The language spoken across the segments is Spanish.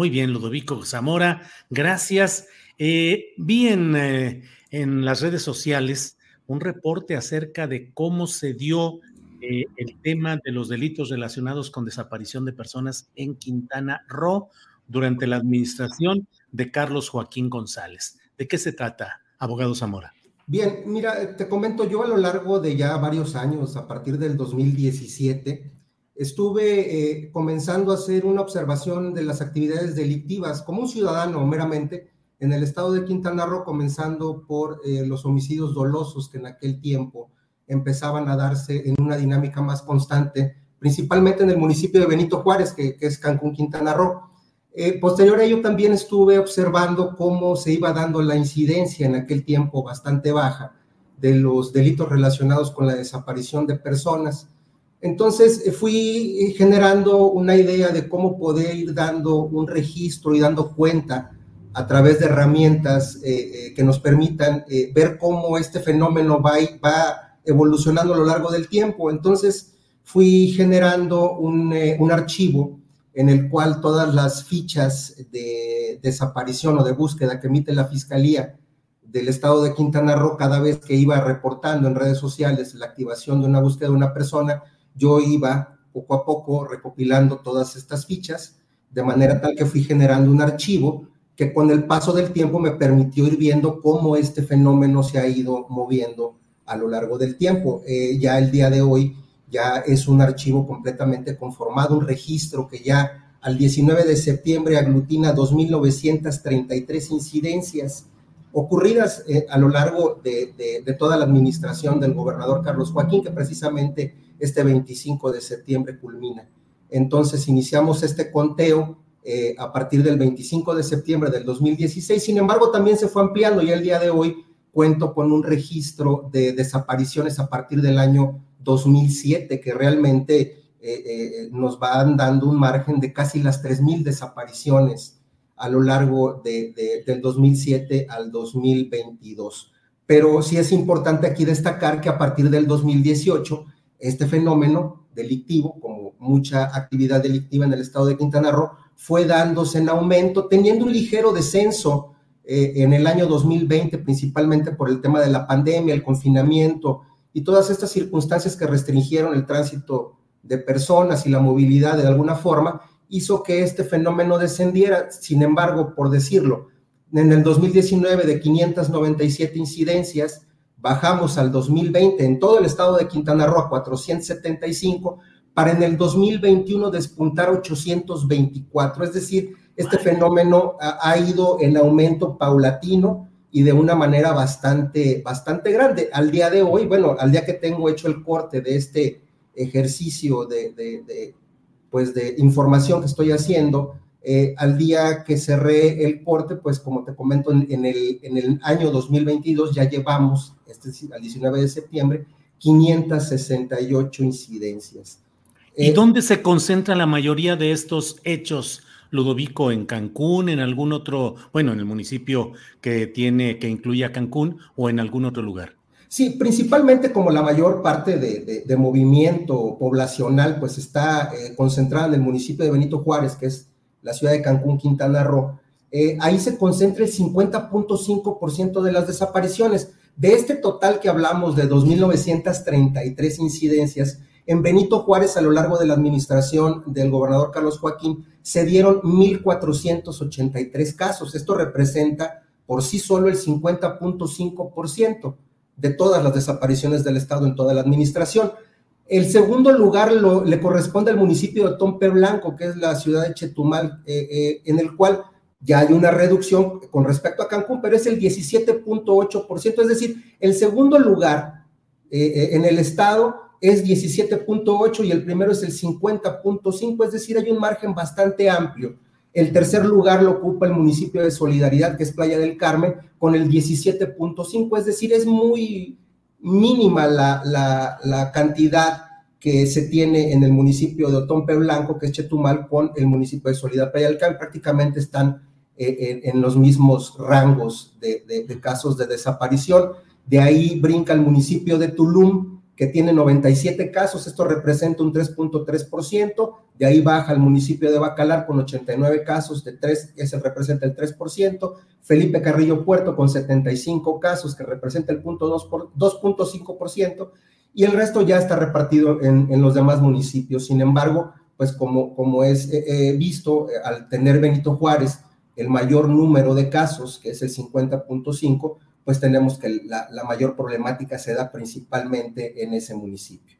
Muy bien, Ludovico Zamora, gracias. Eh, vi en, eh, en, las redes sociales un reporte acerca de cómo se dio eh, el tema de los delitos relacionados con desaparición de personas en Quintana Roo durante la administración de Carlos Joaquín González. ¿De qué se trata, abogado Zamora? Bien, mira, te comento yo a lo largo de ya varios años, a partir del 2017, estuve eh, comenzando a hacer una observación de las actividades delictivas como un ciudadano meramente en el estado de Quintana Roo, comenzando por eh, los homicidios dolosos que en aquel tiempo empezaban a darse en una dinámica más constante, principalmente en el municipio de Benito Juárez, que, es Cancún, Quintana Roo. Eh, posterior a ello también estuve observando cómo se iba dando la incidencia en aquel tiempo bastante baja de los delitos relacionados con la desaparición de personas entonces eh, fui eh, generando una idea de cómo poder ir dando un registro y dando cuenta a través de herramientas eh, que nos permitan ver cómo este fenómeno va, va, evolucionando a lo largo del tiempo. Entonces fui generando un, un archivo en el cual todas las fichas de desaparición o de búsqueda que emite la Fiscalía del Estado de Quintana Roo cada vez que iba reportando en redes sociales la activación de una búsqueda de una persona, yo iba poco a poco recopilando todas estas fichas, de manera tal que fui generando un archivo que con el paso del tiempo me permitió ir viendo cómo este fenómeno se ha ido moviendo a lo largo del tiempo. Eh, ya el día de hoy ya es un archivo completamente conformado, un registro que ya al 19 de septiembre aglutina 2.933 incidencias ocurridas eh, a lo largo de, de, toda la administración del gobernador Carlos Joaquín, que precisamente este 25 de septiembre culmina. Entonces iniciamos este conteo eh, a partir del 25 de septiembre del 2016, sin embargo también se fue ampliando y el día de hoy cuento con un registro de desapariciones a partir del año 2007 que realmente eh, nos van dando un margen de casi las 3.000 desapariciones a lo largo de, del 2007 al 2022. Pero sí es importante aquí destacar que a partir del 2018, este fenómeno delictivo, como mucha actividad delictiva en el estado de Quintana Roo, fue dándose en aumento, teniendo un ligero descenso eh, en el año 2020, principalmente por el tema de la pandemia, el confinamiento y todas estas circunstancias que restringieron el tránsito de personas y la movilidad de alguna forma, hizo que este fenómeno descendiera. Sin embargo, por decirlo, en el 2019 de 597 incidencias, bajamos al 2020 en todo el estado de Quintana Roo a 475, para en el 2021 despuntar 824. Es decir, este fenómeno ha, ido en aumento paulatino y de una manera bastante, bastante grande. Al día de hoy, bueno, al día que tengo hecho el corte de este ejercicio de, pues de información que estoy haciendo. Eh, al día que cerré el corte, pues como te comento, en, el, en el año 2022 ya llevamos, este, al 19 de septiembre, 568 incidencias. ¿Y eh, dónde se concentra la mayoría de estos hechos, Ludovico? ¿En Cancún, en algún otro, bueno, en el municipio que tiene, que incluye a Cancún o en algún otro lugar? Sí, principalmente como la mayor parte de, movimiento poblacional pues está eh, concentrada en el municipio de Benito Juárez, que es la ciudad de Cancún, Quintana Roo, eh, ahí se concentra el 50.5% de las desapariciones. De este total que hablamos de 2.933 incidencias, en Benito Juárez a lo largo de la administración del gobernador Carlos Joaquín se dieron 1.483 casos. Esto representa por sí solo el 50.5% de todas las desapariciones del Estado en toda la administración. El segundo lugar le corresponde al municipio de Tompe Blanco, que es la ciudad de Chetumal, eh, eh, en el cual ya hay una reducción con respecto a Cancún, pero es el 17.8%, es decir, el segundo lugar eh, en el estado es 17.8 y el primero es el 50.5, es decir, hay un margen bastante amplio. El tercer lugar lo ocupa el municipio de Solidaridad, que es Playa del Carmen, con el 17.5, es decir, es muy mínima la, la, cantidad que se tiene en el municipio de Otompe Blanco, que es Chetumal, con el municipio de del Carmen, prácticamente están eh, en, los mismos rangos de, casos de desaparición. De ahí brinca el municipio de Tulum, que tiene 97 casos, esto representa un 3.3%, de ahí baja el municipio de Bacalar con 89 casos, de 3, ese representa el 3%, Felipe Carrillo Puerto con 75 casos, que representa el 2.5%, y el resto ya está repartido en, en, los demás municipios. Sin embargo, pues como, como es eh, eh, visto, al tener Benito Juárez el mayor número de casos, que es el 50.5, pues tenemos que la, mayor problemática se da principalmente en ese municipio.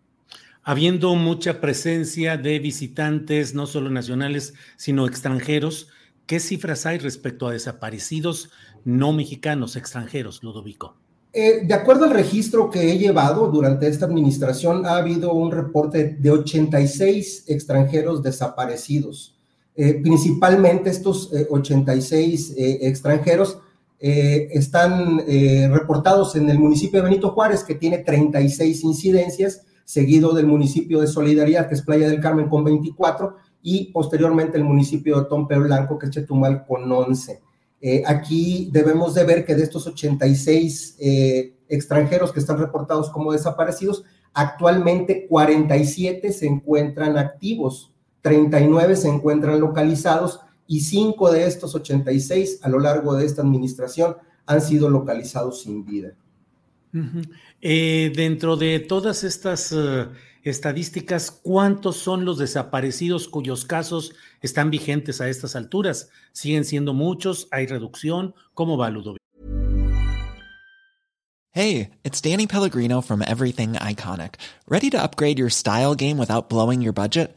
Habiendo mucha presencia de visitantes, no solo nacionales, sino extranjeros, ¿qué cifras hay respecto a desaparecidos no mexicanos, extranjeros, Ludovico? Eh, de acuerdo al registro que he llevado durante esta administración, ha habido un reporte de 86 extranjeros desaparecidos. Eh, principalmente estos 86 eh, extranjeros eh, están reportados en el municipio de Benito Juárez, que tiene 36 incidencias, seguido del municipio de Solidaridad, que es Playa del Carmen, con 24, y posteriormente el municipio de Tompe Blanco, que es Chetumal, con 11. aquí debemos de ver que de estos 86 extranjeros que están reportados como desaparecidos, actualmente 47 se encuentran activos 39 se encuentran localizados y 5 de estos 86 a lo largo de esta administración han sido localizados sin vida. Eh, dentro de todas estas eh, estadísticas, ¿cuántos son los desaparecidos cuyos casos están vigentes a estas alturas? ¿Siguen siendo muchos? ¿Hay reducción? ¿Cómo va, Ludovico? Hey, it's Danny Pellegrino from Everything Iconic. ¿Ready to upgrade your style game without blowing your budget?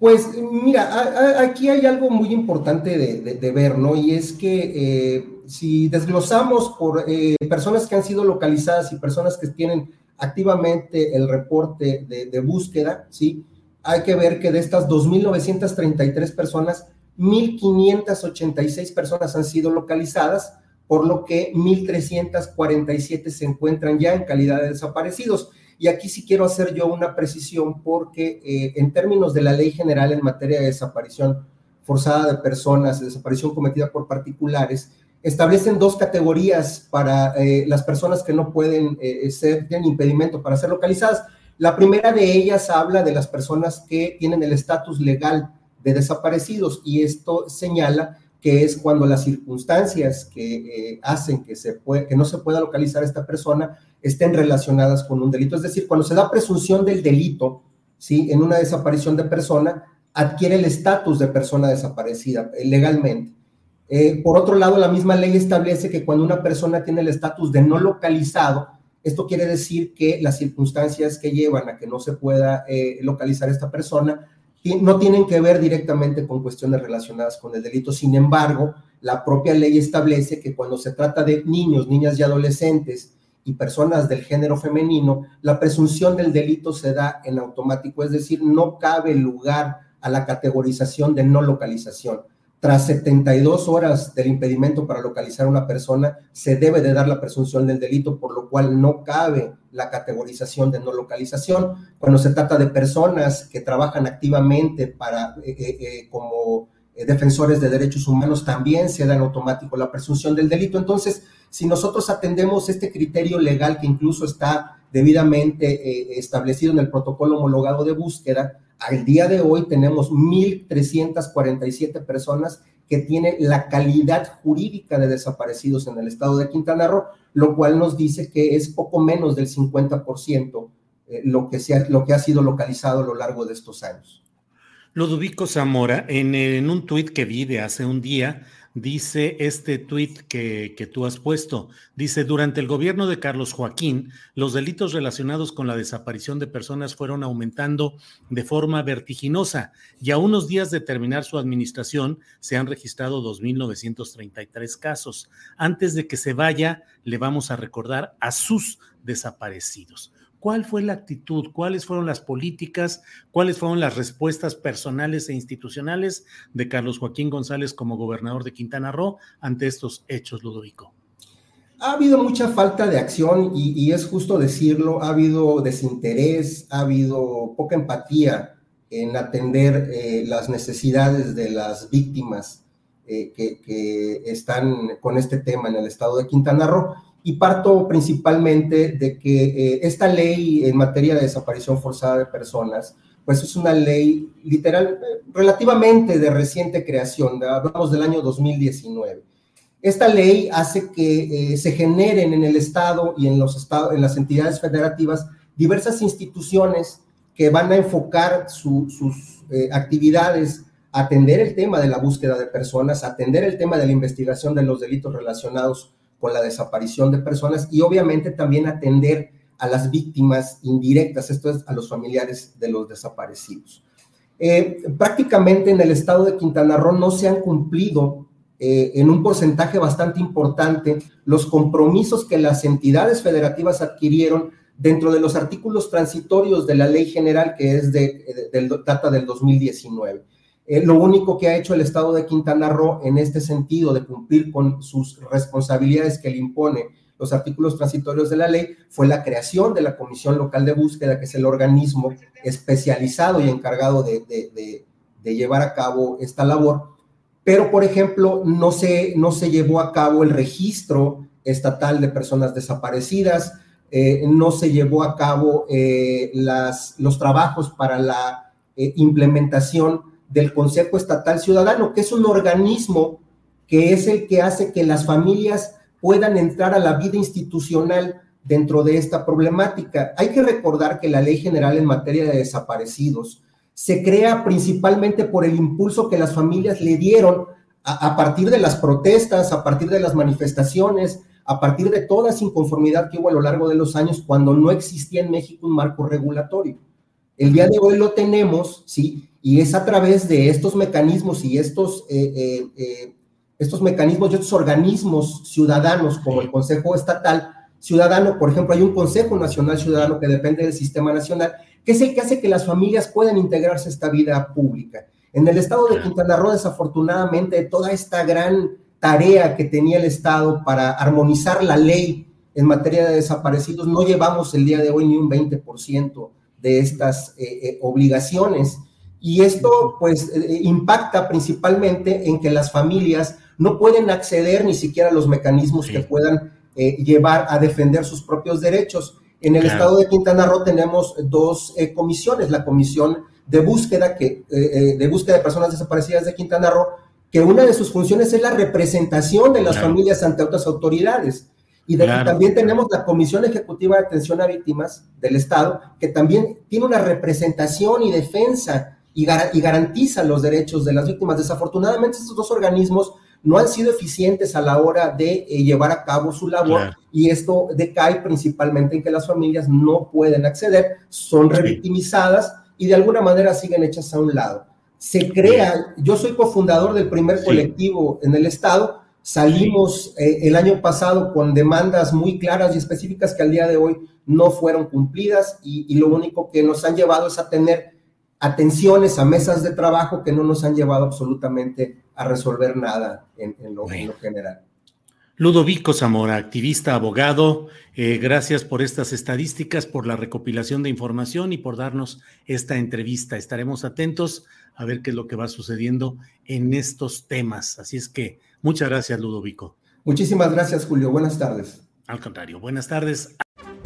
Pues mira, aquí hay algo muy importante de, ver, ¿no? Y es que eh, si desglosamos por eh, personas que han sido localizadas y personas que tienen activamente el reporte de, búsqueda, ¿sí? Hay que ver que de estas 2.933 personas, 1.586 personas han sido localizadas, por lo que 1.347 se encuentran ya en calidad de desaparecidos. Y aquí sí quiero hacer yo una precisión porque eh, en términos de la ley general en materia de desaparición forzada de personas, desaparición cometida por particulares, establecen dos categorías para eh, las personas que no pueden eh, ser, tienen impedimento para ser localizadas. La primera de ellas habla de las personas que tienen el estatus legal de desaparecidos y esto señala que es cuando las circunstancias que eh, hacen que, se que no se pueda localizar a esta persona estén relacionadas con un delito. Es decir, cuando se da presunción del delito, ¿sí? en una desaparición de persona, adquiere el estatus de persona desaparecida eh, legalmente. Eh, por otro lado, la misma ley establece que cuando una persona tiene el estatus de no localizado, esto quiere decir que las circunstancias que llevan a que no se pueda localizar esta persona no tienen que ver directamente con cuestiones relacionadas con el delito. Sin embargo, la propia ley establece que cuando se trata de niños, niñas y adolescentes y personas del género femenino, la presunción del delito se da en automático, es decir, no cabe lugar a la categorización de no localización. Tras 72 horas del impedimento para localizar a una persona, se debe de dar la presunción del delito, por lo cual no cabe la categorización de no localización. Cuando se trata de personas que trabajan activamente para, eh, eh, eh, como defensores de derechos humanos, también se da en automático la presunción del delito. Entonces, si nosotros atendemos este criterio legal que incluso está debidamente establecido en el protocolo homologado de búsqueda, al día de hoy tenemos 1.347 personas que tienen la calidad jurídica de desaparecidos en el estado de Quintana Roo, lo cual nos dice que es poco menos del 50% eh, lo, que lo que ha sido localizado a lo largo de estos años. Ludovico Zamora, en, un tuit que vi de hace un día, dice este tuit que, que, tú has puesto. Dice, durante el gobierno de Carlos Joaquín, los delitos relacionados con la desaparición de personas fueron aumentando de forma vertiginosa y a unos días de terminar su administración se han registrado 2.933 casos. Antes de que se vaya, le vamos a recordar a sus desaparecidos. ¿Cuál fue la actitud? ¿Cuáles fueron las políticas? ¿Cuáles fueron las respuestas personales e institucionales de Carlos Joaquín González como gobernador de Quintana Roo ante estos hechos, Ludovico? Ha habido mucha falta de acción y, es justo decirlo, ha habido desinterés, ha habido poca empatía en atender eh, las necesidades de las víctimas eh, que, que están con este tema en el estado de Quintana Roo y parto principalmente de que eh, esta ley en materia de desaparición forzada de personas, pues es una ley literal, relativamente de reciente creación, hablamos del año 2019. Esta ley hace que eh, se generen en el Estado y en, los estados, en las entidades federativas diversas instituciones que van a enfocar sus eh, actividades a atender el tema de la búsqueda de personas, atender el tema de la investigación de los delitos relacionados con la desaparición de personas y obviamente también atender a las víctimas indirectas, esto es, a los familiares de los desaparecidos. Eh, prácticamente en el estado de Quintana Roo no se han cumplido eh, en un porcentaje bastante importante los compromisos que las entidades federativas adquirieron dentro de los artículos transitorios de la ley general que es de, de, de data del 2019. Eh, lo único que ha hecho el Estado de Quintana Roo en este sentido de cumplir con sus responsabilidades que le impone los artículos transitorios de la ley fue la creación de la Comisión Local de Búsqueda, que es el organismo especializado y encargado de, llevar a cabo esta labor. Pero, por ejemplo, no se, no se llevó a cabo el registro estatal de personas desaparecidas, eh, no se llevó a cabo eh, las, los trabajos para la implementación del Consejo Estatal Ciudadano, que es un organismo que es el que hace que las familias puedan entrar a la vida institucional dentro de esta problemática. Hay que recordar que la Ley General en materia de desaparecidos se crea principalmente por el impulso que las familias le dieron a, partir de las protestas, a partir de las manifestaciones, a partir de toda esa inconformidad que hubo a lo largo de los años cuando no existía en México un marco regulatorio. El día de hoy lo tenemos, ¿sí? Y es a través de estos mecanismos y estos, eh, eh, eh, estos mecanismos y estos organismos ciudadanos como el Consejo Estatal Ciudadano, por ejemplo, hay un Consejo Nacional Ciudadano que depende del Sistema Nacional, que es el que hace que las familias puedan integrarse a esta vida pública. En el estado de Quintana Roo, desafortunadamente, toda esta gran tarea que tenía el Estado para armonizar la ley en materia de desaparecidos, no llevamos el día de hoy ni un 20% de estas obligaciones. Y esto pues eh, impacta principalmente en que las familias no pueden acceder ni siquiera a los mecanismos que puedan eh, llevar a defender sus propios derechos. En el estado de Quintana Roo tenemos dos eh, comisiones, la comisión de búsqueda, que, de búsqueda de personas desaparecidas de Quintana Roo, que una de sus funciones es la representación de las familias ante otras autoridades. Y también tenemos la Comisión Ejecutiva de Atención a Víctimas del Estado, que también tiene una representación y defensa y, garantiza los derechos de las víctimas. Desafortunadamente, estos dos organismos no han sido eficientes a la hora de eh, llevar a cabo su labor y esto decae principalmente en que las familias no pueden acceder, son revictimizadas y de alguna manera siguen hechas a un lado. Se crea, yo soy cofundador del primer colectivo en el Estado, salimos eh, el año pasado con demandas muy claras y específicas que al día de hoy no fueron cumplidas y lo único que nos han llevado es a tener atenciones a mesas de trabajo que no nos han llevado absolutamente a resolver nada en, lo, general. Ludovico Zamora, activista, abogado, eh, gracias por estas estadísticas, por la recopilación de información y por darnos esta entrevista. Estaremos atentos a ver qué es lo que va sucediendo en estos temas. Así es que muchas gracias, Ludovico. Muchísimas gracias, Julio. Buenas tardes. Al contrario, buenas tardes.